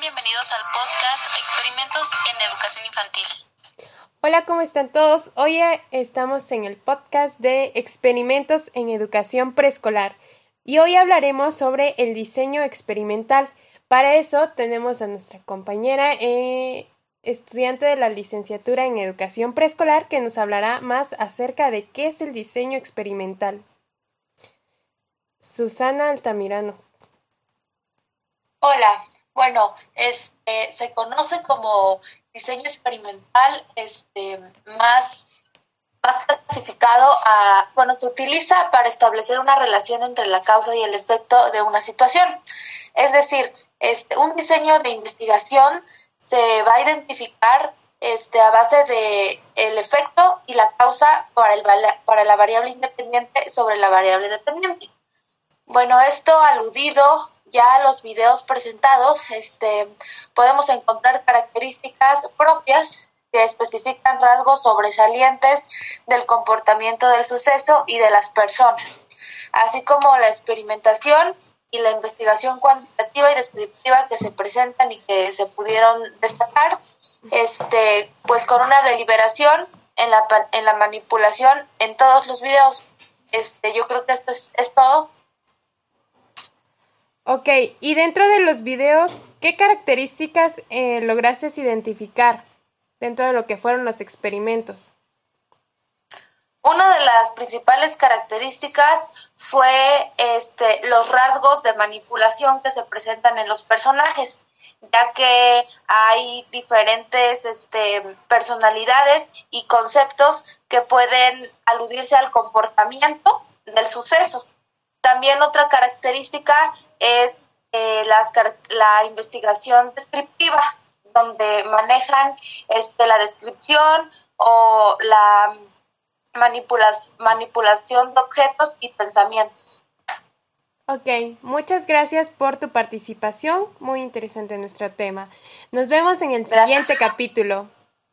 bienvenidos al podcast Experimentos en Educación Infantil. Hola, ¿cómo están todos? Hoy eh, estamos en el podcast de Experimentos en Educación Preescolar y hoy hablaremos sobre el diseño experimental. Para eso tenemos a nuestra compañera eh, estudiante de la licenciatura en Educación Preescolar que nos hablará más acerca de qué es el diseño experimental. Susana Altamirano. Hola, bueno, este, se conoce como diseño experimental este, más, más clasificado a, bueno, se utiliza para establecer una relación entre la causa y el efecto de una situación. Es decir, este, un diseño de investigación se va a identificar este, a base de el efecto y la causa para, el, para la variable independiente sobre la variable dependiente. Bueno, esto aludido ya los videos presentados, este, podemos encontrar características propias que especifican rasgos sobresalientes del comportamiento del suceso y de las personas, así como la experimentación y la investigación cuantitativa y descriptiva que se presentan y que se pudieron destacar, este, pues con una deliberación en la, en la manipulación en todos los videos. Este, yo creo que esto es, es todo. Ok, y dentro de los videos, ¿qué características eh, lograste identificar dentro de lo que fueron los experimentos? Una de las principales características fue este, los rasgos de manipulación que se presentan en los personajes, ya que hay diferentes este, personalidades y conceptos que pueden aludirse al comportamiento del suceso. También otra característica es eh, la investigación descriptiva, donde manejan este, la descripción o la manipulación de objetos y pensamientos. Ok, muchas gracias por tu participación. Muy interesante nuestro tema. Nos vemos en el siguiente capítulo.